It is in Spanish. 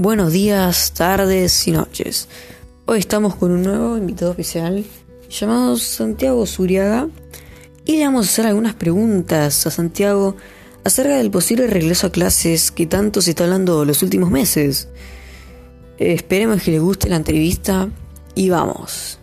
Buenos días, tardes y noches. Hoy estamos con un nuevo invitado especial llamado Santiago Zuriaga y le vamos a hacer algunas preguntas a Santiago acerca del posible regreso a clases que tanto se está hablando los últimos meses. Esperemos que le guste la entrevista y vamos.